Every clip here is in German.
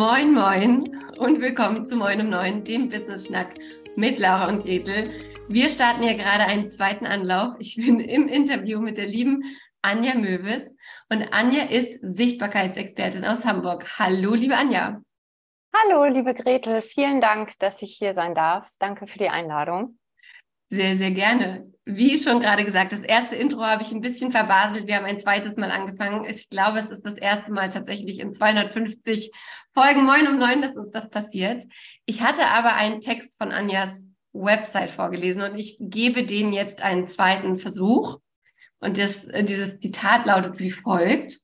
Moin, moin und willkommen zu Moin um Neun, dem Business Schnack mit Laura und Gretel. Wir starten ja gerade einen zweiten Anlauf. Ich bin im Interview mit der lieben Anja Möwes und Anja ist Sichtbarkeitsexpertin aus Hamburg. Hallo, liebe Anja. Hallo, liebe Gretel. Vielen Dank, dass ich hier sein darf. Danke für die Einladung. Sehr, sehr gerne. Wie schon gerade gesagt, das erste Intro habe ich ein bisschen verbaselt. Wir haben ein zweites Mal angefangen. Ich glaube, es ist das erste Mal tatsächlich in 250 Folgen Moin um neun, dass uns das passiert. Ich hatte aber einen Text von Anjas Website vorgelesen und ich gebe dem jetzt einen zweiten Versuch. Und das, dieses Zitat lautet wie folgt.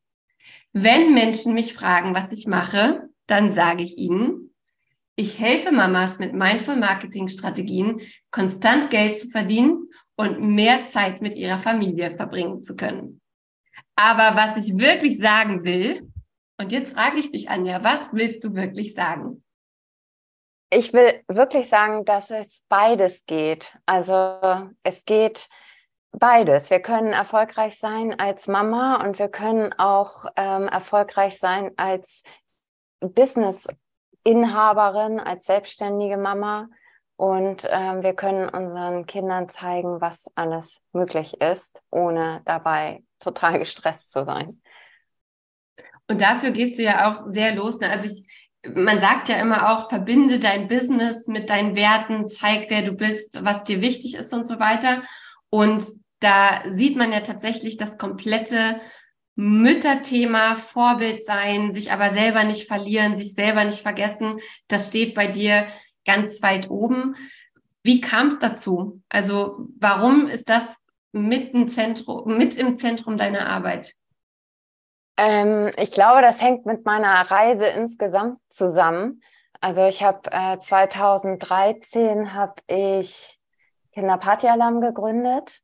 Wenn Menschen mich fragen, was ich mache, dann sage ich ihnen, ich helfe Mamas mit Mindful Marketing Strategien, konstant Geld zu verdienen und mehr Zeit mit ihrer Familie verbringen zu können. Aber was ich wirklich sagen will, und jetzt frage ich dich, Anja, was willst du wirklich sagen? Ich will wirklich sagen, dass es beides geht. Also es geht beides. Wir können erfolgreich sein als Mama und wir können auch ähm, erfolgreich sein als Business Inhaberin, als selbstständige Mama. Und ähm, wir können unseren Kindern zeigen, was alles möglich ist, ohne dabei total gestresst zu sein. Und dafür gehst du ja auch sehr los. Ne? Also ich, man sagt ja immer auch, verbinde dein Business mit deinen Werten, zeig, wer du bist, was dir wichtig ist und so weiter. Und da sieht man ja tatsächlich das komplette Mütterthema, Vorbild sein, sich aber selber nicht verlieren, sich selber nicht vergessen, das steht bei dir ganz weit oben. Wie kam es dazu? Also warum ist das mit im Zentrum, mit im Zentrum deiner Arbeit? Ähm, ich glaube, das hängt mit meiner Reise insgesamt zusammen. Also ich habe äh, 2013 habe ich Kinderparty-Alarm gegründet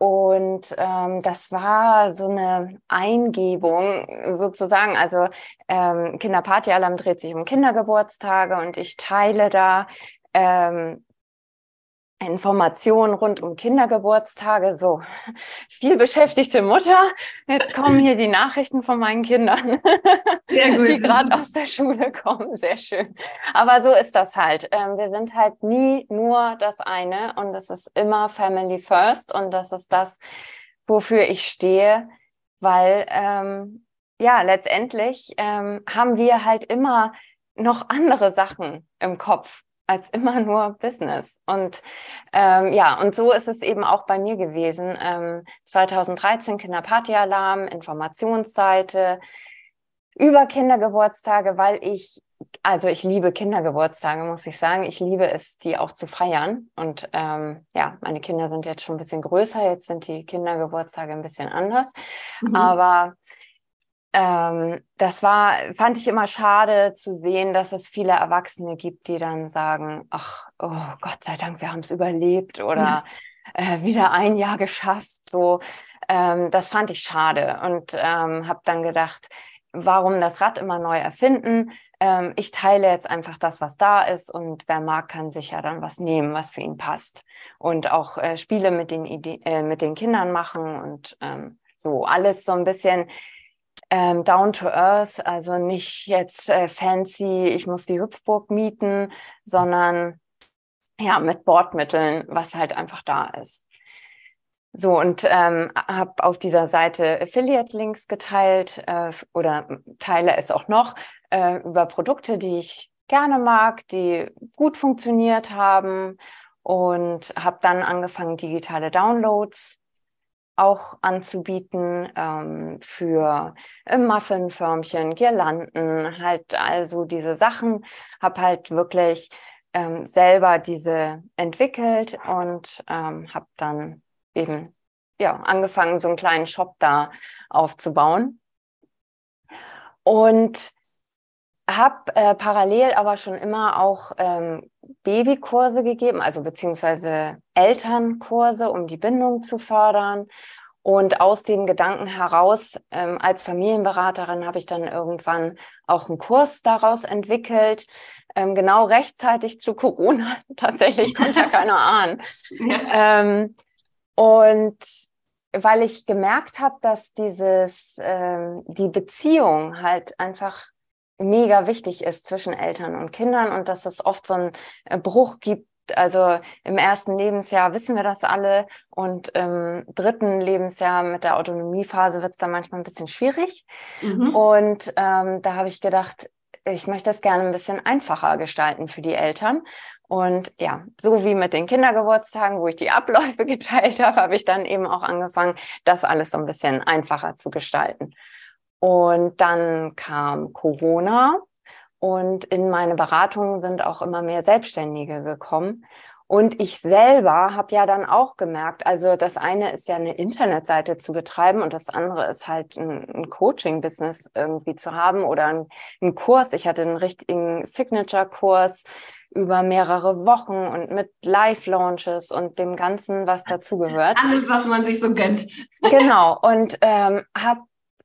und ähm, das war so eine Eingebung sozusagen. Also ähm, Kinderparty-Alarm dreht sich um Kindergeburtstage und ich teile da ähm, Informationen rund um Kindergeburtstage, so viel beschäftigte Mutter. Jetzt kommen hier die Nachrichten von meinen Kindern, die gerade aus der Schule kommen. Sehr schön. Aber so ist das halt. Ähm, wir sind halt nie nur das eine und es ist immer Family First und das ist das, wofür ich stehe, weil ähm, ja letztendlich ähm, haben wir halt immer noch andere Sachen im Kopf als immer nur Business. Und ähm, ja, und so ist es eben auch bei mir gewesen. Ähm, 2013 Kinderpartyalarm, Informationsseite über Kindergeburtstage, weil ich, also ich liebe Kindergeburtstage, muss ich sagen. Ich liebe es, die auch zu feiern. Und ähm, ja, meine Kinder sind jetzt schon ein bisschen größer, jetzt sind die Kindergeburtstage ein bisschen anders. Mhm. Aber ähm, das war, fand ich immer schade zu sehen, dass es viele Erwachsene gibt, die dann sagen, ach, oh Gott sei Dank, wir haben es überlebt oder ja. äh, wieder ein Jahr geschafft. So, ähm, das fand ich schade und ähm, habe dann gedacht, warum das Rad immer neu erfinden? Ähm, ich teile jetzt einfach das, was da ist und wer mag, kann sich ja dann was nehmen, was für ihn passt und auch äh, Spiele mit den Ide äh, mit den Kindern machen und ähm, so alles so ein bisschen ähm, down to earth, also nicht jetzt äh, fancy, ich muss die Hüpfburg mieten, sondern ja, mit Bordmitteln, was halt einfach da ist. So, und ähm, habe auf dieser Seite Affiliate-Links geteilt äh, oder teile es auch noch äh, über Produkte, die ich gerne mag, die gut funktioniert haben und habe dann angefangen, digitale Downloads auch anzubieten ähm, für äh, Muffinförmchen, Girlanden, halt also diese Sachen. Habe halt wirklich ähm, selber diese entwickelt und ähm, habe dann eben ja angefangen, so einen kleinen Shop da aufzubauen. Und habe äh, parallel aber schon immer auch ähm, Babykurse gegeben, also beziehungsweise Elternkurse, um die Bindung zu fördern. Und aus dem Gedanken heraus, ähm, als Familienberaterin, habe ich dann irgendwann auch einen Kurs daraus entwickelt, ähm, genau rechtzeitig zu Corona. Tatsächlich konnte ja keiner ahnen. Ähm, und weil ich gemerkt habe, dass dieses, ähm, die Beziehung halt einfach mega wichtig ist zwischen Eltern und Kindern und dass es oft so einen äh, Bruch gibt. Also im ersten Lebensjahr wissen wir das alle und im dritten Lebensjahr mit der Autonomiephase wird es dann manchmal ein bisschen schwierig. Mhm. Und ähm, da habe ich gedacht, ich möchte das gerne ein bisschen einfacher gestalten für die Eltern. Und ja, so wie mit den Kindergeburtstagen, wo ich die Abläufe geteilt habe, habe ich dann eben auch angefangen, das alles so ein bisschen einfacher zu gestalten. Und dann kam Corona und in meine Beratungen sind auch immer mehr Selbstständige gekommen. Und ich selber habe ja dann auch gemerkt, also das eine ist ja eine Internetseite zu betreiben und das andere ist halt ein, ein Coaching-Business irgendwie zu haben oder ein, ein Kurs. Ich hatte einen richtigen Signature-Kurs über mehrere Wochen und mit Live-Launches und dem Ganzen, was dazugehört. Alles, was man sich so gönnt. Genau. Und ähm, habe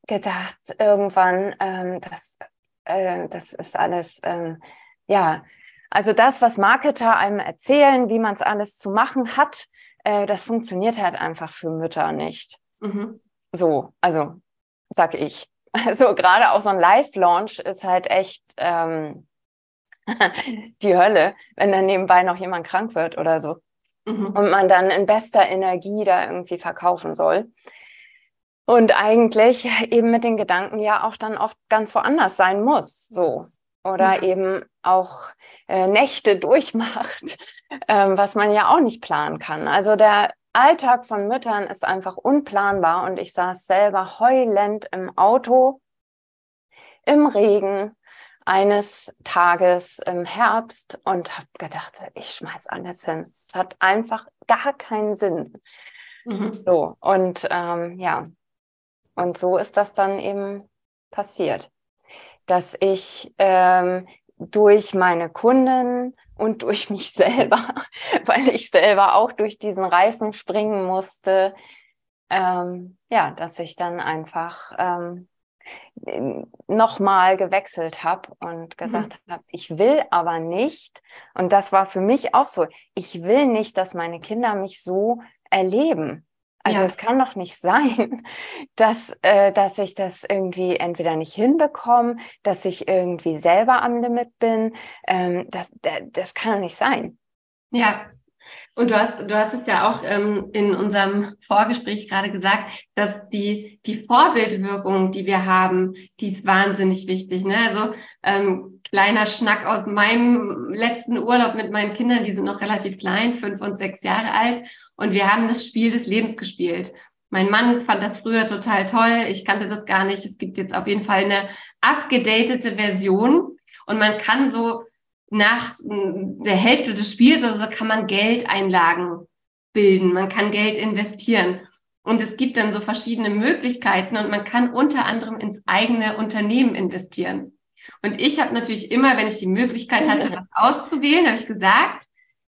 gedacht, irgendwann, ähm, das, äh, das ist alles, ähm, ja, also das, was Marketer einem erzählen, wie man es alles zu machen hat, äh, das funktioniert halt einfach für Mütter nicht. Mhm. So, also sag ich. Also gerade auch so ein Live-Launch ist halt echt ähm, die Hölle, wenn dann nebenbei noch jemand krank wird oder so. Mhm. Und man dann in bester Energie da irgendwie verkaufen soll. Und eigentlich eben mit den Gedanken ja auch dann oft ganz woanders sein muss. So oder mhm. eben auch äh, Nächte durchmacht, ähm, was man ja auch nicht planen kann. Also der Alltag von Müttern ist einfach unplanbar und ich saß selber heulend im Auto im Regen eines Tages im Herbst und habe gedacht, ich schmeiß alles hin. Es hat einfach gar keinen Sinn. Mhm. So und ähm, ja, und so ist das dann eben passiert dass ich ähm, durch meine Kunden und durch mich selber, weil ich selber auch durch diesen Reifen springen musste, ähm, ja, dass ich dann einfach ähm, nochmal gewechselt habe und gesagt mhm. habe, ich will aber nicht, und das war für mich auch so, ich will nicht, dass meine Kinder mich so erleben. Also ja. es kann doch nicht sein, dass, äh, dass ich das irgendwie entweder nicht hinbekomme, dass ich irgendwie selber am Limit bin. Ähm, das, das kann doch nicht sein. Ja, und du hast, du hast es ja auch ähm, in unserem Vorgespräch gerade gesagt, dass die, die Vorbildwirkung, die wir haben, die ist wahnsinnig wichtig. Ne? Also ähm, kleiner Schnack aus meinem letzten Urlaub mit meinen Kindern, die sind noch relativ klein, fünf und sechs Jahre alt. Und wir haben das Spiel des Lebens gespielt. Mein Mann fand das früher total toll. Ich kannte das gar nicht. Es gibt jetzt auf jeden Fall eine abgedatete Version. Und man kann so nach der Hälfte des Spiels, also kann man Geldeinlagen bilden. Man kann Geld investieren. Und es gibt dann so verschiedene Möglichkeiten und man kann unter anderem ins eigene Unternehmen investieren. Und ich habe natürlich immer, wenn ich die Möglichkeit hatte, was auszuwählen, habe ich gesagt,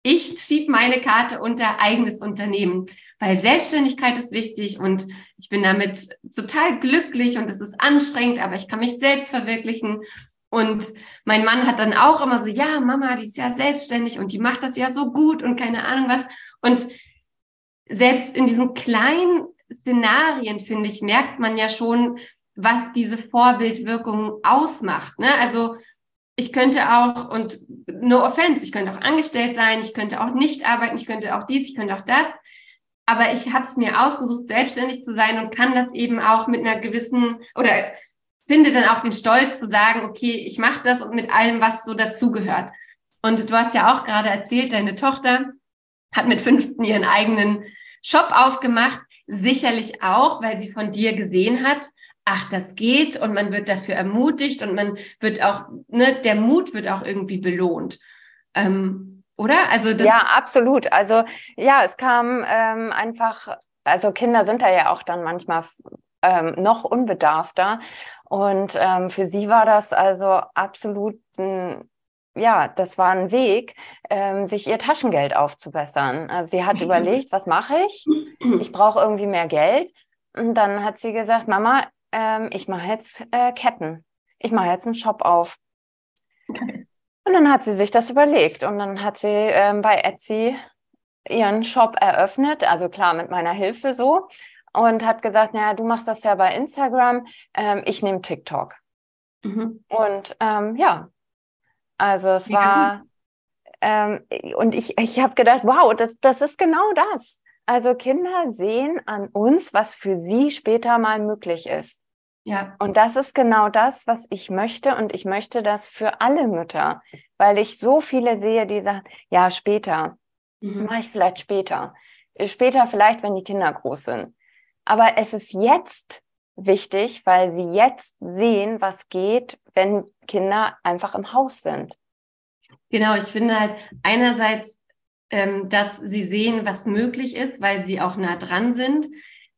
ich schiebe meine Karte unter eigenes Unternehmen, weil Selbstständigkeit ist wichtig und ich bin damit total glücklich und es ist anstrengend, aber ich kann mich selbst verwirklichen. Und mein Mann hat dann auch immer so, ja, Mama, die ist ja selbstständig und die macht das ja so gut und keine Ahnung was. Und selbst in diesen kleinen Szenarien, finde ich, merkt man ja schon, was diese Vorbildwirkung ausmacht. Ne? Also ich könnte auch, und no offense, ich könnte auch angestellt sein, ich könnte auch nicht arbeiten, ich könnte auch dies, ich könnte auch das. Aber ich habe es mir ausgesucht, selbstständig zu sein und kann das eben auch mit einer gewissen oder finde dann auch den Stolz zu sagen, okay, ich mache das und mit allem, was so dazugehört. Und du hast ja auch gerade erzählt, deine Tochter hat mit 15 ihren eigenen Shop aufgemacht, sicherlich auch, weil sie von dir gesehen hat, ach, das geht und man wird dafür ermutigt und man wird auch, ne, der Mut wird auch irgendwie belohnt. Ähm, oder? Also ja, absolut. Also ja, es kam ähm, einfach, also Kinder sind da ja auch dann manchmal ähm, noch unbedarfter. Und ähm, für sie war das also absolut ein ja, das war ein Weg, ähm, sich ihr Taschengeld aufzubessern. Also sie hat überlegt, was mache ich? Ich brauche irgendwie mehr Geld. Und dann hat sie gesagt, Mama, ähm, ich mache jetzt äh, Ketten. Ich mache jetzt einen Shop auf. Und dann hat sie sich das überlegt und dann hat sie ähm, bei Etsy ihren Shop eröffnet, also klar mit meiner Hilfe so, und hat gesagt, naja, du machst das ja bei Instagram, ähm, ich nehme TikTok. Mhm. Und ähm, ja, also es ja, war, ähm, und ich, ich habe gedacht, wow, das, das ist genau das. Also Kinder sehen an uns, was für sie später mal möglich ist. Ja. Und das ist genau das, was ich möchte. Und ich möchte das für alle Mütter, weil ich so viele sehe, die sagen, ja, später, mhm. mache ich vielleicht später. Später vielleicht, wenn die Kinder groß sind. Aber es ist jetzt wichtig, weil sie jetzt sehen, was geht, wenn Kinder einfach im Haus sind. Genau, ich finde halt einerseits, ähm, dass sie sehen, was möglich ist, weil sie auch nah dran sind.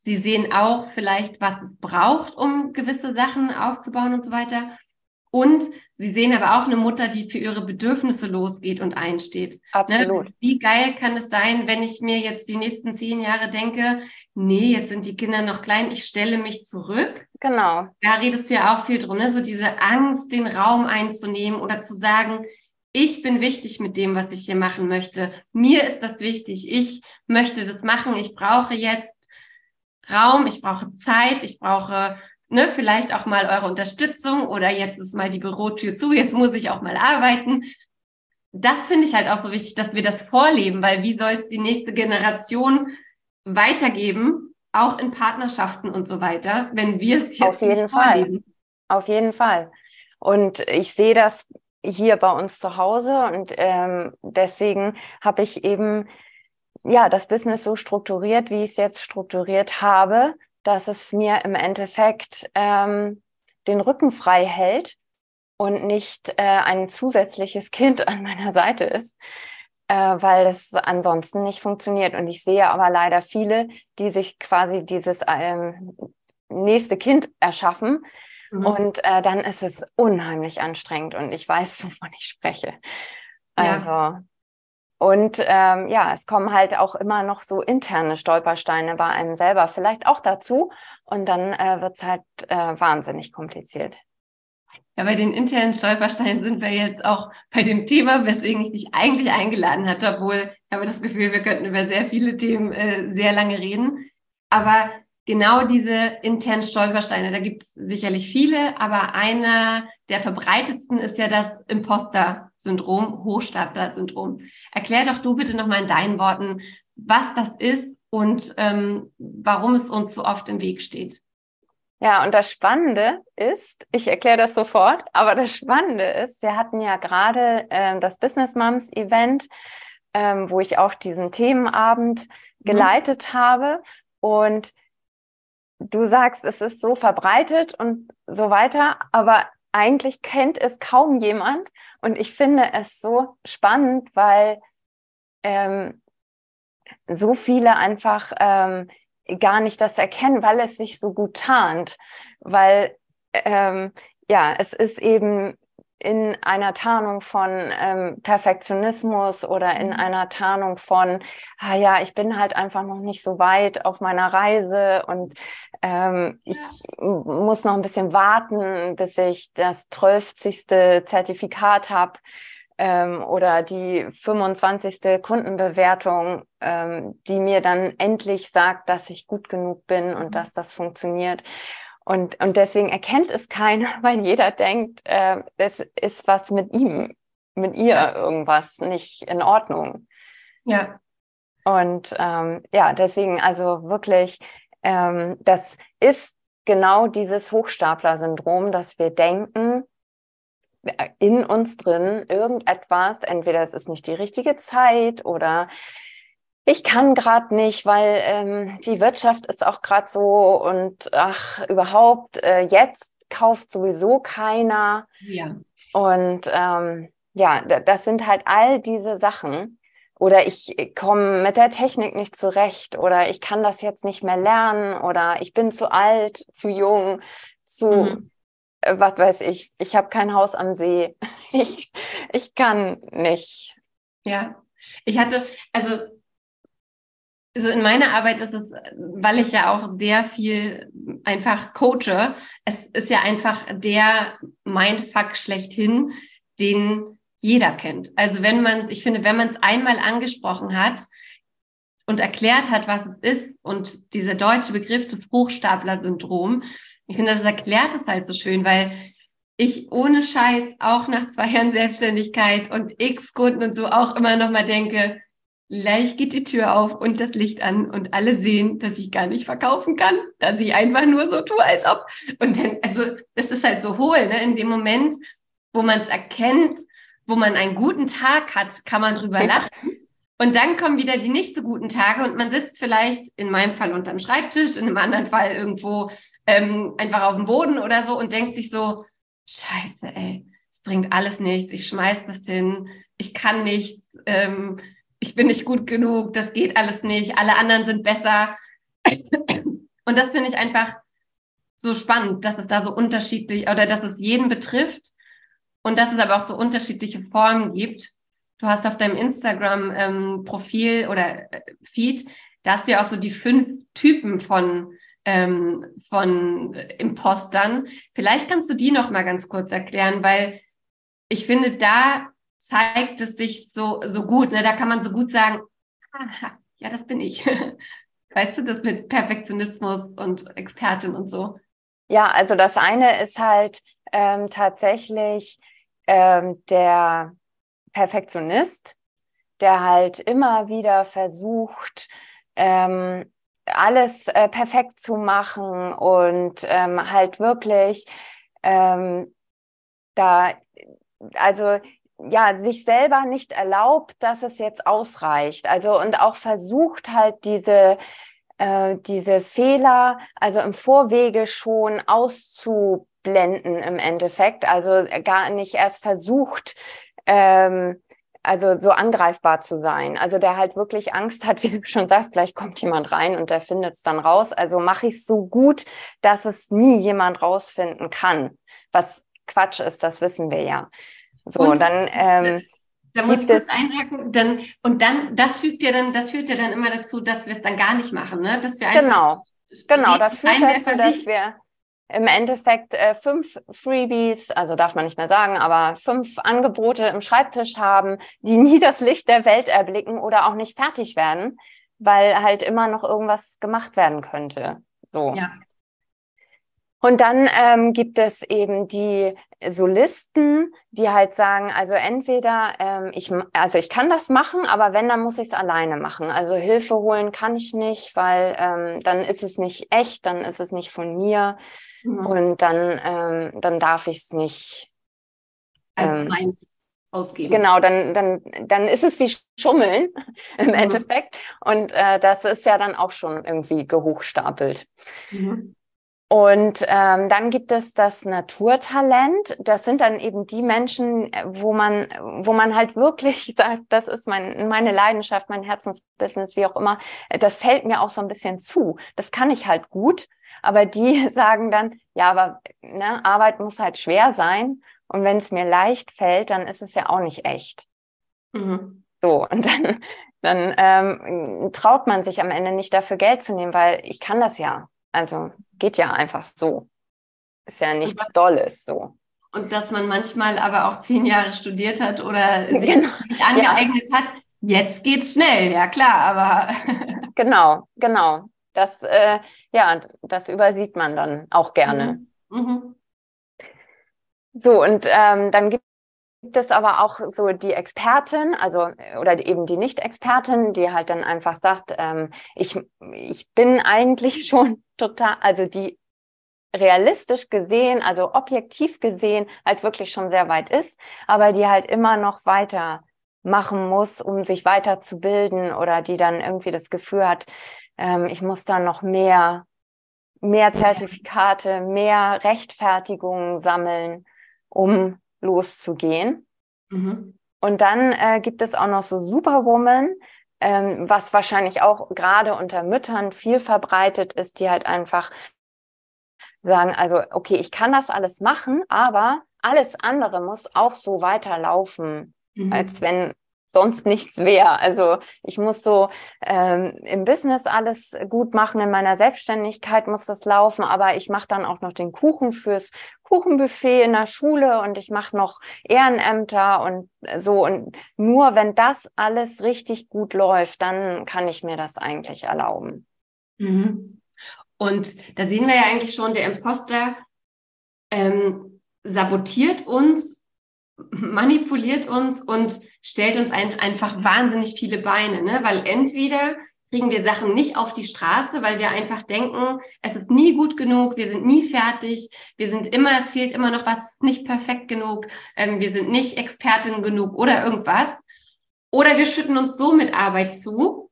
Sie sehen auch vielleicht, was es braucht, um gewisse Sachen aufzubauen und so weiter. Und sie sehen aber auch eine Mutter, die für ihre Bedürfnisse losgeht und einsteht. Ne? Absolut. Ne? Wie geil kann es sein, wenn ich mir jetzt die nächsten zehn Jahre denke, nee, jetzt sind die Kinder noch klein, ich stelle mich zurück. Genau. Da redest du ja auch viel drum, ne? so diese Angst, den Raum einzunehmen oder zu sagen, ich bin wichtig mit dem, was ich hier machen möchte. Mir ist das wichtig. Ich möchte das machen. Ich brauche jetzt Raum, ich brauche Zeit, ich brauche ne, vielleicht auch mal eure Unterstützung oder jetzt ist mal die Bürotür zu, jetzt muss ich auch mal arbeiten. Das finde ich halt auch so wichtig, dass wir das vorleben, weil wie soll es die nächste Generation weitergeben, auch in Partnerschaften und so weiter, wenn wir es jetzt Auf jeden Fall. Auf jeden Fall. Und ich sehe das hier bei uns zu Hause und ähm, deswegen habe ich eben ja das Business so strukturiert, wie ich es jetzt strukturiert habe, dass es mir im Endeffekt ähm, den Rücken frei hält und nicht äh, ein zusätzliches Kind an meiner Seite ist, äh, weil es ansonsten nicht funktioniert. Und ich sehe aber leider viele, die sich quasi dieses ähm, nächste Kind erschaffen, Mhm. Und äh, dann ist es unheimlich anstrengend und ich weiß, wovon ich spreche. Also, ja. und ähm, ja, es kommen halt auch immer noch so interne Stolpersteine bei einem selber vielleicht auch dazu und dann äh, wird es halt äh, wahnsinnig kompliziert. Ja, bei den internen Stolpersteinen sind wir jetzt auch bei dem Thema, weswegen ich dich eigentlich eingeladen hatte, obwohl ich habe das Gefühl, wir könnten über sehr viele Themen äh, sehr lange reden. Aber genau diese internen Stolpersteine. Da gibt es sicherlich viele, aber einer der verbreitetsten ist ja das Imposter-Syndrom, Hochstapler-Syndrom. Erklär doch du bitte nochmal in deinen Worten, was das ist und ähm, warum es uns so oft im Weg steht. Ja, und das Spannende ist, ich erkläre das sofort, aber das Spannende ist, wir hatten ja gerade äh, das Business Moms Event, ähm, wo ich auch diesen Themenabend mhm. geleitet mhm. habe. Und du sagst, es ist so verbreitet und so weiter, aber eigentlich kennt es kaum jemand. Und ich finde es so spannend, weil ähm, so viele einfach ähm, gar nicht das erkennen, weil es sich so gut tarnt. Weil ähm, ja, es ist eben in einer Tarnung von ähm, Perfektionismus oder in mhm. einer Tarnung von, ah ja, ich bin halt einfach noch nicht so weit auf meiner Reise und ähm, ich muss noch ein bisschen warten, bis ich das 12. Zertifikat habe ähm, oder die 25. Kundenbewertung, ähm, die mir dann endlich sagt, dass ich gut genug bin und mhm. dass das funktioniert. Und, und deswegen erkennt es keiner, weil jeder denkt, äh, es ist was mit ihm, mit ihr ja. irgendwas nicht in Ordnung. Ja. Und ähm, ja, deswegen also wirklich, ähm, das ist genau dieses Hochstapler-Syndrom, dass wir denken, äh, in uns drin irgendetwas, entweder es ist nicht die richtige Zeit oder ich kann gerade nicht, weil ähm, die Wirtschaft ist auch gerade so und ach, überhaupt, äh, jetzt kauft sowieso keiner. Ja. Und ähm, ja, das sind halt all diese Sachen. Oder ich komme mit der Technik nicht zurecht oder ich kann das jetzt nicht mehr lernen oder ich bin zu alt, zu jung, zu, mhm. äh, was weiß ich, ich habe kein Haus am See. Ich, ich kann nicht. Ja, ich hatte, also also in meiner Arbeit ist es, weil ich ja auch sehr viel einfach coache, es ist ja einfach der Mindfuck schlechthin, den jeder kennt. Also wenn man, ich finde, wenn man es einmal angesprochen hat und erklärt hat, was es ist und dieser deutsche Begriff des Hochstapler-Syndrom, ich finde, das erklärt es halt so schön, weil ich ohne Scheiß auch nach zwei Jahren Selbstständigkeit und x Kunden und so auch immer noch mal denke, gleich geht die Tür auf und das Licht an und alle sehen, dass ich gar nicht verkaufen kann, dass ich einfach nur so tue, als ob. Und dann, also, das ist halt so hohl, ne? In dem Moment, wo man es erkennt, wo man einen guten Tag hat, kann man drüber lachen. Und dann kommen wieder die nicht so guten Tage und man sitzt vielleicht in meinem Fall unterm Schreibtisch, in einem anderen Fall irgendwo ähm, einfach auf dem Boden oder so und denkt sich so, scheiße, ey, es bringt alles nichts, ich schmeiß das hin, ich kann nicht, ähm, ich bin nicht gut genug, das geht alles nicht, alle anderen sind besser. Und das finde ich einfach so spannend, dass es da so unterschiedlich oder dass es jeden betrifft und dass es aber auch so unterschiedliche Formen gibt. Du hast auf deinem Instagram-Profil ähm, oder äh, Feed, da hast du ja auch so die fünf Typen von, ähm, von Impostern. Vielleicht kannst du die noch mal ganz kurz erklären, weil ich finde, da zeigt es sich so, so gut. Ne? Da kann man so gut sagen, aha, ja, das bin ich. weißt du, das mit Perfektionismus und Expertin und so. Ja, also das eine ist halt ähm, tatsächlich ähm, der Perfektionist, der halt immer wieder versucht, ähm, alles äh, perfekt zu machen und ähm, halt wirklich ähm, da, also ja, sich selber nicht erlaubt, dass es jetzt ausreicht. Also und auch versucht halt diese äh, diese Fehler also im Vorwege schon auszublenden im Endeffekt. Also gar nicht erst versucht, ähm, also so angreifbar zu sein. Also der halt wirklich Angst hat, wie du schon sagst, gleich kommt jemand rein und der findet es dann raus. Also mache ich es so gut, dass es nie jemand rausfinden kann. Was Quatsch ist, das wissen wir ja. So, und, dann ähm, da muss ich kurz einhaken, dann, und dann, das fügt ja dann, das führt ja dann immer dazu, dass wir es dann gar nicht machen, ne? Dass wir genau, genau, das führt dazu, dass wir im Endeffekt äh, fünf Freebies, also darf man nicht mehr sagen, aber fünf Angebote im Schreibtisch haben, die nie das Licht der Welt erblicken oder auch nicht fertig werden, weil halt immer noch irgendwas gemacht werden könnte. So. Ja. Und dann ähm, gibt es eben die Solisten, die halt sagen, also entweder ähm, ich, also ich kann das machen, aber wenn, dann muss ich es alleine machen. Also Hilfe holen kann ich nicht, weil ähm, dann ist es nicht echt, dann ist es nicht von mir mhm. und dann, ähm, dann darf ich es nicht als ähm, meins ausgeben. Genau, dann, dann, dann ist es wie Schummeln im mhm. Endeffekt. Und äh, das ist ja dann auch schon irgendwie gehochstapelt. Mhm. Und ähm, dann gibt es das Naturtalent. Das sind dann eben die Menschen, wo man, wo man halt wirklich sagt, das ist mein, meine Leidenschaft, mein Herzensbusiness, wie auch immer. Das fällt mir auch so ein bisschen zu. Das kann ich halt gut. Aber die sagen dann, ja, aber ne, Arbeit muss halt schwer sein. Und wenn es mir leicht fällt, dann ist es ja auch nicht echt. Mhm. So, und dann, dann ähm, traut man sich am Ende nicht dafür Geld zu nehmen, weil ich kann das ja. Also geht ja einfach so. Ist ja nichts was, Dolles so. Und dass man manchmal aber auch zehn Jahre studiert hat oder sich genau. angeeignet ja. hat, jetzt geht's schnell, ja klar, aber. genau, genau. Das, äh, ja, das übersieht man dann auch gerne. Mhm. Mhm. So, und ähm, dann gibt gibt es aber auch so die Expertin, also oder eben die Nicht-Expertin, die halt dann einfach sagt, ähm, ich, ich bin eigentlich schon total, also die realistisch gesehen, also objektiv gesehen, halt wirklich schon sehr weit ist, aber die halt immer noch weiter machen muss, um sich weiterzubilden oder die dann irgendwie das Gefühl hat, ähm, ich muss da noch mehr, mehr Zertifikate, mehr Rechtfertigungen sammeln, um loszugehen. Mhm. Und dann äh, gibt es auch noch so Superwoman, ähm, was wahrscheinlich auch gerade unter Müttern viel verbreitet ist, die halt einfach sagen, also okay, ich kann das alles machen, aber alles andere muss auch so weiterlaufen, mhm. als wenn sonst nichts wäre. Also ich muss so ähm, im Business alles gut machen, in meiner Selbstständigkeit muss das laufen, aber ich mache dann auch noch den Kuchen fürs Kuchenbuffet in der Schule und ich mache noch Ehrenämter und so. Und nur wenn das alles richtig gut läuft, dann kann ich mir das eigentlich erlauben. Mhm. Und da sehen wir ja eigentlich schon, der Imposter ähm, sabotiert uns, manipuliert uns und stellt uns ein, einfach wahnsinnig viele Beine, ne? weil entweder kriegen wir Sachen nicht auf die Straße, weil wir einfach denken, es ist nie gut genug, wir sind nie fertig, wir sind immer, es fehlt immer noch was, nicht perfekt genug, ähm, wir sind nicht Expertin genug oder irgendwas. Oder wir schütten uns so mit Arbeit zu,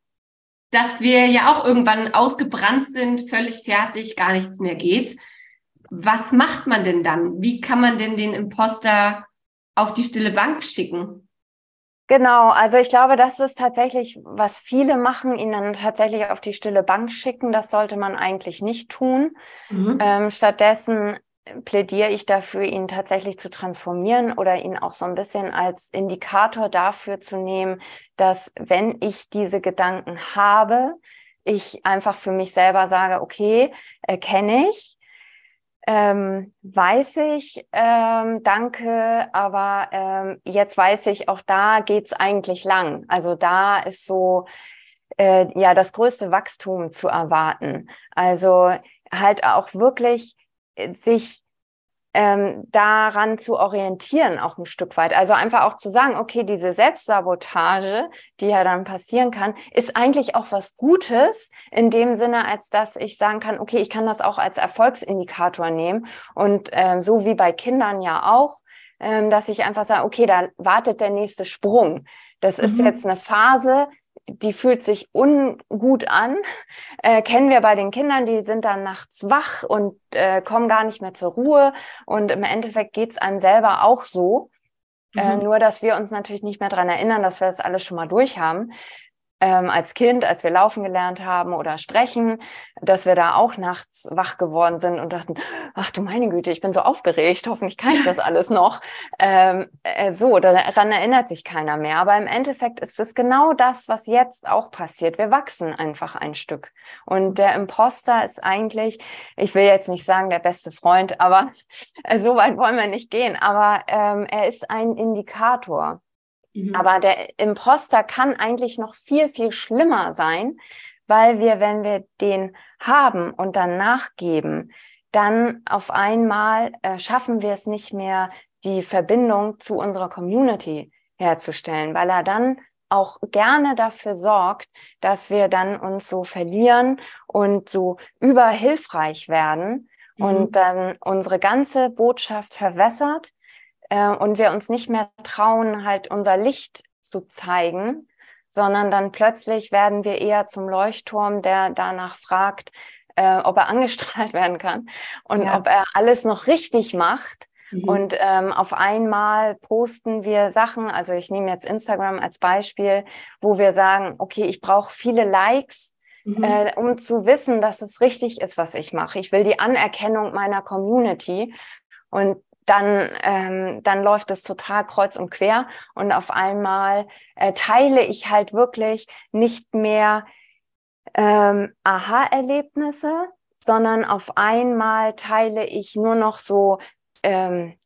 dass wir ja auch irgendwann ausgebrannt sind, völlig fertig, gar nichts mehr geht. Was macht man denn dann? Wie kann man denn den Imposter auf die stille Bank schicken? Genau, also ich glaube, das ist tatsächlich, was viele machen, ihn dann tatsächlich auf die stille Bank schicken. Das sollte man eigentlich nicht tun. Mhm. Ähm, stattdessen plädiere ich dafür, ihn tatsächlich zu transformieren oder ihn auch so ein bisschen als Indikator dafür zu nehmen, dass wenn ich diese Gedanken habe, ich einfach für mich selber sage, okay, erkenne ich, ähm, weiß ich, ähm, danke, aber ähm, jetzt weiß ich, auch da geht's eigentlich lang. Also da ist so äh, ja das größte Wachstum zu erwarten. Also halt auch wirklich äh, sich ähm, daran zu orientieren, auch ein Stück weit. Also einfach auch zu sagen, okay, diese Selbstsabotage, die ja dann passieren kann, ist eigentlich auch was Gutes in dem Sinne, als dass ich sagen kann, okay, ich kann das auch als Erfolgsindikator nehmen. Und ähm, so wie bei Kindern ja auch, ähm, dass ich einfach sage, okay, da wartet der nächste Sprung. Das mhm. ist jetzt eine Phase, die fühlt sich ungut an. Äh, kennen wir bei den Kindern, die sind dann nachts wach und äh, kommen gar nicht mehr zur Ruhe. Und im Endeffekt geht's einem selber auch so. Äh, mhm. Äh, nur, dass wir uns natürlich nicht mehr dran erinnern, dass wir das alles schon mal durch haben ähm, als Kind, als wir laufen gelernt haben oder sprechen, dass wir da auch nachts wach geworden sind und dachten, ach du meine Güte, ich bin so aufgeregt, hoffentlich kann ich das alles noch. Ähm, äh, so, daran erinnert sich keiner mehr. Aber im Endeffekt ist es genau das, was jetzt auch passiert. Wir wachsen einfach ein Stück. Und der Imposter ist eigentlich, ich will jetzt nicht sagen der beste Freund, aber äh, so weit wollen wir nicht gehen, aber ähm, er ist ein Indikator. Mhm. Aber der Imposter kann eigentlich noch viel, viel schlimmer sein, weil wir, wenn wir den haben und dann nachgeben, dann auf einmal äh, schaffen wir es nicht mehr, die Verbindung zu unserer Community herzustellen, weil er dann auch gerne dafür sorgt, dass wir dann uns so verlieren und so überhilfreich werden mhm. und dann unsere ganze Botschaft verwässert äh, und wir uns nicht mehr trauen, halt unser Licht zu zeigen, sondern dann plötzlich werden wir eher zum Leuchtturm, der danach fragt, äh, ob er angestrahlt werden kann und ja. ob er alles noch richtig macht. Mhm. Und ähm, auf einmal posten wir Sachen, also ich nehme jetzt Instagram als Beispiel, wo wir sagen, okay, ich brauche viele Likes, Mhm. Äh, um zu wissen, dass es richtig ist, was ich mache. Ich will die Anerkennung meiner Community. Und dann, ähm, dann läuft es total kreuz und quer. Und auf einmal äh, teile ich halt wirklich nicht mehr ähm, Aha-Erlebnisse, sondern auf einmal teile ich nur noch so ähm,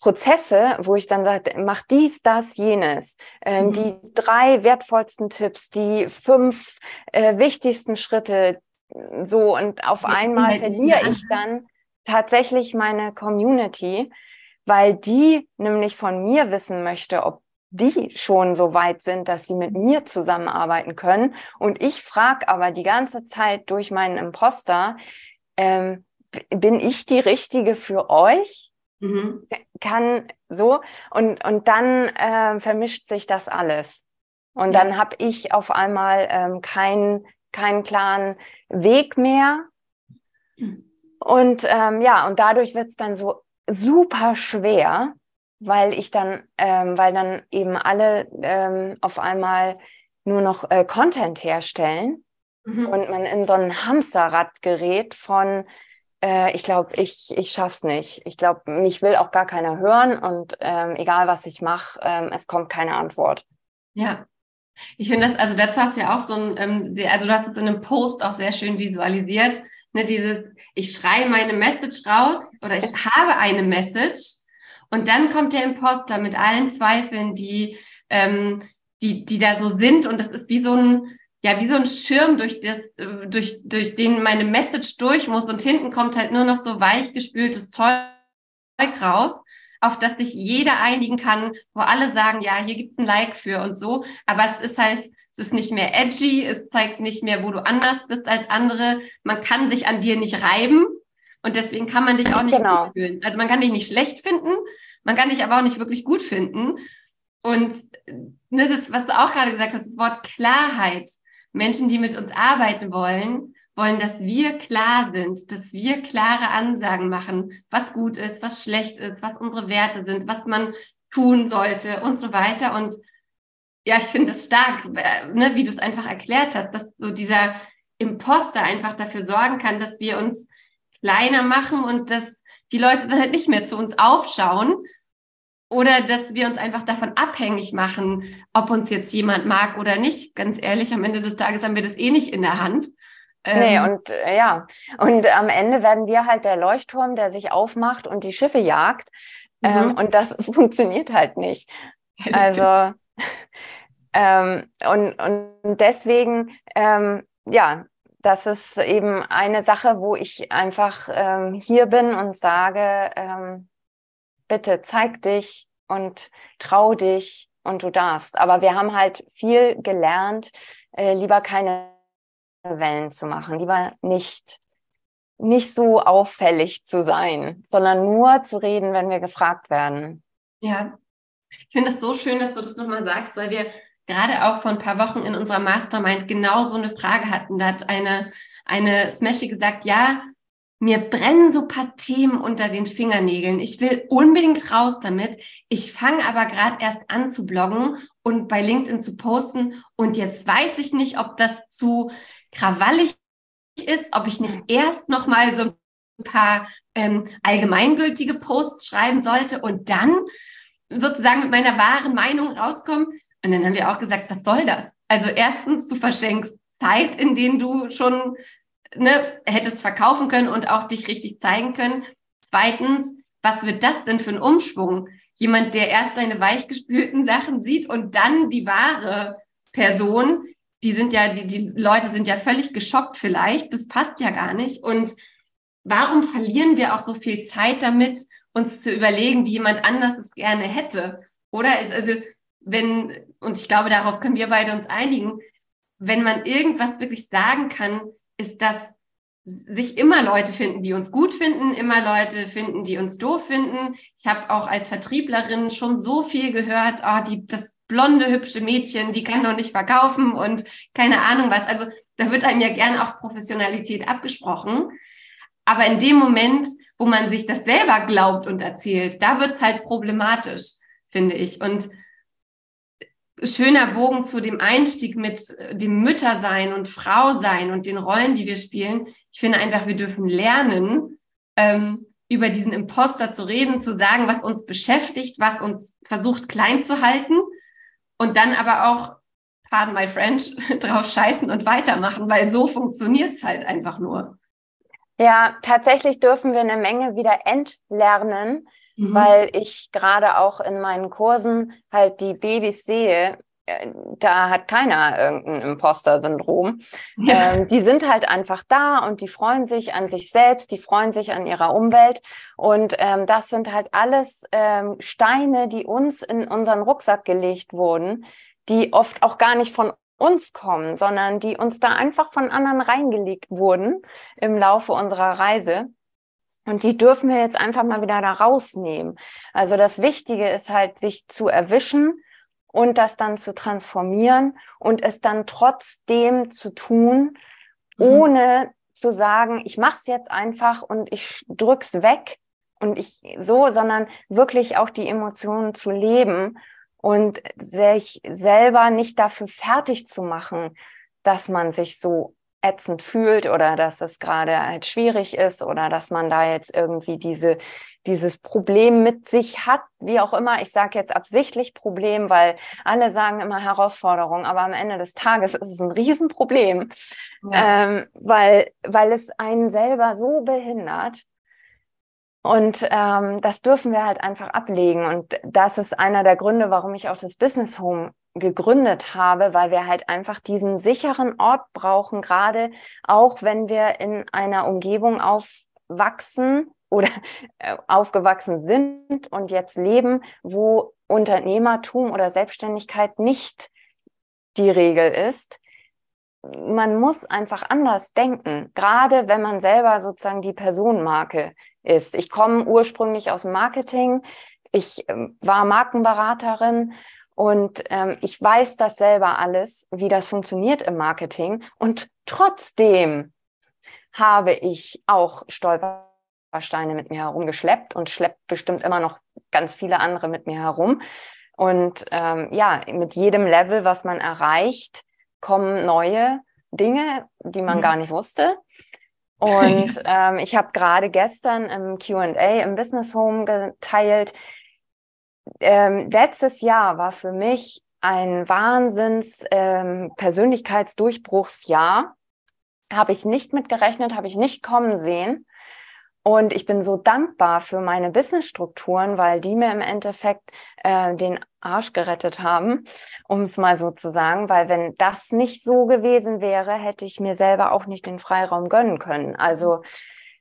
Prozesse, wo ich dann sage, mach dies, das, jenes, ähm, mhm. die drei wertvollsten Tipps, die fünf äh, wichtigsten Schritte, so. Und auf einmal verliere ich dann tatsächlich meine Community, weil die nämlich von mir wissen möchte, ob die schon so weit sind, dass sie mit mir zusammenarbeiten können. Und ich frage aber die ganze Zeit durch meinen Imposter, ähm, bin ich die Richtige für euch? Mhm. Kann so und und dann äh, vermischt sich das alles und ja. dann habe ich auf einmal ähm, keinen keinen klaren Weg mehr mhm. Und ähm, ja, und dadurch wird es dann so super schwer, weil ich dann, ähm, weil dann eben alle ähm, auf einmal nur noch äh, Content herstellen mhm. und man in so ein Hamsterrad gerät von äh, ich glaube, ich, ich schaff's nicht. Ich glaube, mich will auch gar keiner hören und ähm, egal was ich mache, ähm, es kommt keine Antwort. Ja. Ich finde das, also dazu hast du ja auch so ein, ähm, also du hast es in einem Post auch sehr schön visualisiert, ne, dieses, ich schreie meine Message raus oder ich habe eine Message und dann kommt der Imposter mit allen Zweifeln, die, ähm, die, die da so sind und das ist wie so ein, ja, wie so ein Schirm, durch, das, durch, durch den meine Message durch muss und hinten kommt halt nur noch so weichgespültes Zeug raus, auf das sich jeder einigen kann, wo alle sagen, ja, hier gibt's ein Like für und so. Aber es ist halt, es ist nicht mehr edgy, es zeigt nicht mehr, wo du anders bist als andere. Man kann sich an dir nicht reiben und deswegen kann man dich auch nicht genau. gut fühlen. Also man kann dich nicht schlecht finden, man kann dich aber auch nicht wirklich gut finden. Und ne, das, was du auch gerade gesagt hast, das Wort Klarheit. Menschen, die mit uns arbeiten wollen, wollen, dass wir klar sind, dass wir klare Ansagen machen, was gut ist, was schlecht ist, was unsere Werte sind, was man tun sollte und so weiter. Und ja, ich finde es stark, äh, ne, wie du es einfach erklärt hast, dass so dieser Imposter einfach dafür sorgen kann, dass wir uns kleiner machen und dass die Leute dann halt nicht mehr zu uns aufschauen oder dass wir uns einfach davon abhängig machen, ob uns jetzt jemand mag oder nicht. Ganz ehrlich, am Ende des Tages haben wir das eh nicht in der Hand. Nee, ähm, und äh, ja, und am Ende werden wir halt der Leuchtturm, der sich aufmacht und die Schiffe jagt. Ähm, mhm. und das funktioniert halt nicht. Also, ähm, und, und deswegen, ähm, ja, das ist eben eine Sache, wo ich einfach ähm, hier bin und sage, ähm, bitte zeig dich und trau dich und du darfst. Aber wir haben halt viel gelernt, äh, lieber keine Wellen zu machen, lieber nicht, nicht so auffällig zu sein, sondern nur zu reden, wenn wir gefragt werden. Ja, ich finde es so schön, dass du das nochmal sagst, weil wir gerade auch vor ein paar Wochen in unserer Mastermind genau so eine Frage hatten. Da hat eine, eine Smashy gesagt, ja, mir brennen so paar Themen unter den Fingernägeln. Ich will unbedingt raus damit. Ich fange aber gerade erst an zu bloggen und bei LinkedIn zu posten. Und jetzt weiß ich nicht, ob das zu krawallig ist, ob ich nicht erst noch mal so ein paar ähm, allgemeingültige Posts schreiben sollte und dann sozusagen mit meiner wahren Meinung rauskommen. Und dann haben wir auch gesagt, was soll das? Also erstens, du verschenkst Zeit, in denen du schon ne, hättest verkaufen können und auch dich richtig zeigen können. Zweitens, was wird das denn für ein Umschwung? Jemand, der erst deine weichgespülten Sachen sieht und dann die wahre Person, die sind ja, die, die Leute sind ja völlig geschockt vielleicht. Das passt ja gar nicht. Und warum verlieren wir auch so viel Zeit damit, uns zu überlegen, wie jemand anders es gerne hätte? Oder? Also, wenn, und ich glaube, darauf können wir beide uns einigen, wenn man irgendwas wirklich sagen kann, ist, dass sich immer Leute finden, die uns gut finden, immer Leute finden, die uns doof finden. Ich habe auch als Vertrieblerin schon so viel gehört, oh, die, das blonde, hübsche Mädchen, die kann doch nicht verkaufen und keine Ahnung was. Also da wird einem ja gerne auch Professionalität abgesprochen. Aber in dem Moment, wo man sich das selber glaubt und erzählt, da wird's halt problematisch, finde ich. Und schöner Bogen zu dem Einstieg mit äh, dem Müttersein und Frau sein und den Rollen, die wir spielen. Ich finde einfach, wir dürfen lernen, ähm, über diesen Imposter zu reden, zu sagen, was uns beschäftigt, was uns versucht klein zu halten und dann aber auch, pardon my French, drauf scheißen und weitermachen, weil so funktioniert es halt einfach nur. Ja, tatsächlich dürfen wir eine Menge wieder entlernen, mhm. weil ich gerade auch in meinen Kursen halt die Babys sehe, äh, da hat keiner irgendein Imposter-Syndrom. Ja. Ähm, die sind halt einfach da und die freuen sich an sich selbst, die freuen sich an ihrer Umwelt. Und ähm, das sind halt alles ähm, Steine, die uns in unseren Rucksack gelegt wurden, die oft auch gar nicht von uns kommen, sondern die uns da einfach von anderen reingelegt wurden im Laufe unserer Reise. Und die dürfen wir jetzt einfach mal wieder da rausnehmen. Also das Wichtige ist halt, sich zu erwischen und das dann zu transformieren und es dann trotzdem zu tun, mhm. ohne zu sagen, ich mach's jetzt einfach und ich drück's weg und ich so, sondern wirklich auch die Emotionen zu leben und sich selber nicht dafür fertig zu machen, dass man sich so ätzend fühlt oder dass es gerade halt schwierig ist oder dass man da jetzt irgendwie diese, dieses Problem mit sich hat, wie auch immer. Ich sage jetzt absichtlich Problem, weil alle sagen immer Herausforderung, aber am Ende des Tages ist es ein Riesenproblem, ja. ähm, weil, weil es einen selber so behindert. Und ähm, das dürfen wir halt einfach ablegen. Und das ist einer der Gründe, warum ich auch das Business Home gegründet habe, weil wir halt einfach diesen sicheren Ort brauchen, gerade auch wenn wir in einer Umgebung aufwachsen oder äh, aufgewachsen sind und jetzt leben, wo Unternehmertum oder Selbstständigkeit nicht die Regel ist. Man muss einfach anders denken, gerade wenn man selber sozusagen die Personenmarke ist. Ich komme ursprünglich aus dem Marketing. Ich äh, war Markenberaterin und ähm, ich weiß das selber alles, wie das funktioniert im Marketing. Und trotzdem habe ich auch Stolpersteine mit mir herumgeschleppt und schleppt bestimmt immer noch ganz viele andere mit mir herum. Und ähm, ja, mit jedem Level, was man erreicht, kommen neue Dinge, die man mhm. gar nicht wusste. Und ähm, ich habe gerade gestern im QA im Business Home geteilt, ähm, letztes Jahr war für mich ein Wahnsinns ähm, Persönlichkeitsdurchbruchsjahr. Habe ich nicht mit gerechnet, habe ich nicht kommen sehen. Und ich bin so dankbar für meine Businessstrukturen, weil die mir im Endeffekt äh, den Arsch gerettet haben, um es mal so zu sagen. Weil wenn das nicht so gewesen wäre, hätte ich mir selber auch nicht den Freiraum gönnen können. Also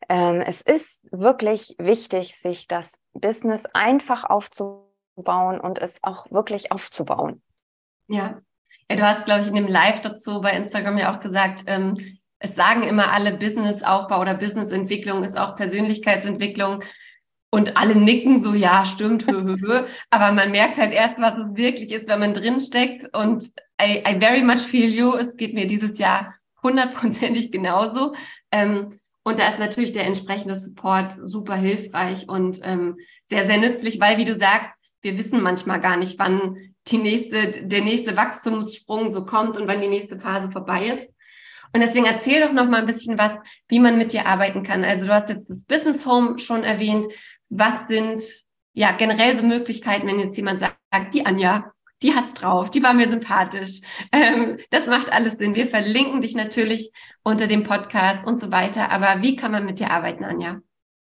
ähm, es ist wirklich wichtig, sich das Business einfach aufzubauen bauen und es auch wirklich aufzubauen. Ja. ja du hast, glaube ich, in dem Live dazu bei Instagram ja auch gesagt, ähm, es sagen immer alle Businessaufbau oder Businessentwicklung ist auch Persönlichkeitsentwicklung. Und alle nicken so, ja, stimmt, hö, hö, hö. aber man merkt halt erst, was es wirklich ist, wenn man drinsteckt. Und I, I very much feel you. Es geht mir dieses Jahr hundertprozentig genauso. Ähm, und da ist natürlich der entsprechende Support super hilfreich und ähm, sehr, sehr nützlich, weil, wie du sagst, wir wissen manchmal gar nicht, wann die nächste, der nächste Wachstumssprung so kommt und wann die nächste Phase vorbei ist. Und deswegen erzähl doch noch mal ein bisschen was, wie man mit dir arbeiten kann. Also du hast jetzt das Business Home schon erwähnt. Was sind ja generell so Möglichkeiten, wenn jetzt jemand sagt, die Anja, die hat's drauf, die war mir sympathisch. Ähm, das macht alles Sinn. Wir verlinken dich natürlich unter dem Podcast und so weiter. Aber wie kann man mit dir arbeiten, Anja?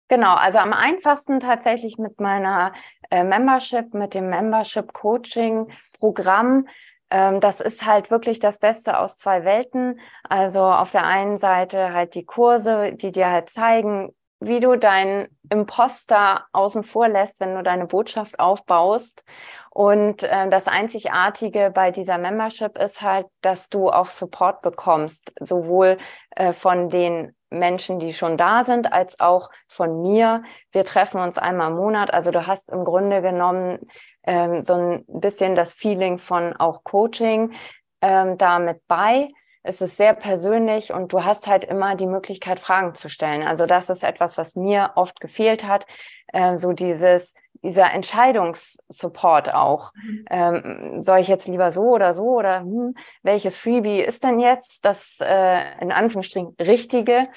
Genau, also am einfachsten tatsächlich mit meiner äh, Membership, mit dem Membership Coaching Programm. Ähm, das ist halt wirklich das Beste aus zwei Welten. Also auf der einen Seite halt die Kurse, die dir halt zeigen, wie du deinen Imposter außen vor lässt, wenn du deine Botschaft aufbaust. Und äh, das Einzigartige bei dieser Membership ist halt, dass du auch Support bekommst, sowohl äh, von den Menschen, die schon da sind, als auch von mir. Wir treffen uns einmal im Monat. Also du hast im Grunde genommen ähm, so ein bisschen das Feeling von auch Coaching ähm, da mit bei. Es ist sehr persönlich und du hast halt immer die Möglichkeit, Fragen zu stellen. Also das ist etwas, was mir oft gefehlt hat. Ähm, so dieses, dieser Entscheidungssupport auch. Mhm. Ähm, soll ich jetzt lieber so oder so oder hm, welches Freebie ist denn jetzt das äh, in Anführungsstrichen richtige?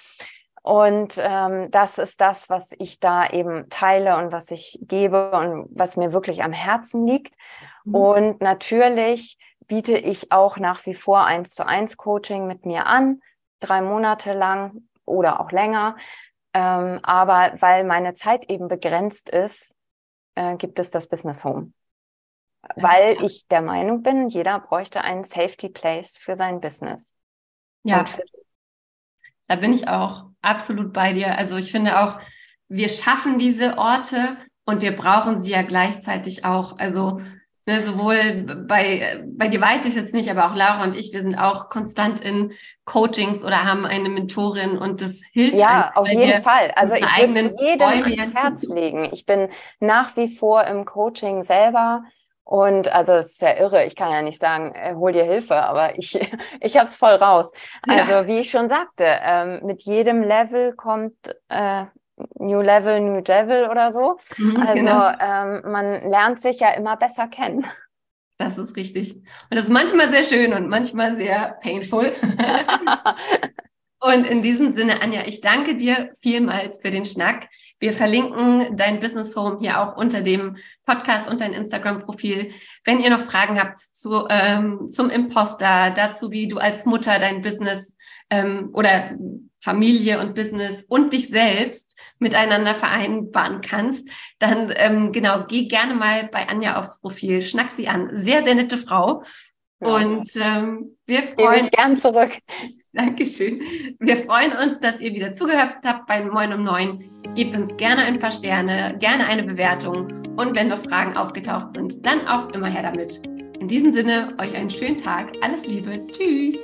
Und ähm, das ist das, was ich da eben teile und was ich gebe und was mir wirklich am Herzen liegt. Mhm. Und natürlich biete ich auch nach wie vor eins zu eins Coaching mit mir an, drei Monate lang oder auch länger. Ähm, aber weil meine Zeit eben begrenzt ist, äh, gibt es das Business Home. Weil ja. ich der Meinung bin, jeder bräuchte einen Safety Place für sein Business. Ja, da bin ich auch absolut bei dir. Also ich finde auch, wir schaffen diese Orte und wir brauchen sie ja gleichzeitig auch. Also Ne, sowohl bei, bei dir weiß ich es jetzt nicht, aber auch Laura und ich, wir sind auch konstant in Coachings oder haben eine Mentorin und das hilft. Ja, auf jeden Fall. Also ich würde jedem ans Herz legen. Ich bin nach wie vor im Coaching selber und also es ist ja irre. Ich kann ja nicht sagen, äh, hol dir Hilfe, aber ich, ich habe es voll raus. Also ja. wie ich schon sagte, ähm, mit jedem Level kommt äh, New Level, New Devil oder so. Mhm, also genau. ähm, man lernt sich ja immer besser kennen. Das ist richtig. Und das ist manchmal sehr schön und manchmal sehr painful. und in diesem Sinne, Anja, ich danke dir vielmals für den Schnack. Wir verlinken dein Business Home hier auch unter dem Podcast und dein Instagram-Profil. Wenn ihr noch Fragen habt zu, ähm, zum Imposter, dazu, wie du als Mutter dein Business ähm, oder Familie und Business und dich selbst miteinander vereinbaren kannst, dann ähm, genau, geh gerne mal bei Anja aufs Profil, schnack sie an. Sehr, sehr nette Frau. Ja. Und ähm, wir freuen uns. gern zurück. Dankeschön. Wir freuen uns, dass ihr wieder zugehört habt bei Moin um Neun. Gebt uns gerne ein paar Sterne, gerne eine Bewertung und wenn noch Fragen aufgetaucht sind, dann auch immer her damit. In diesem Sinne, euch einen schönen Tag. Alles Liebe. Tschüss.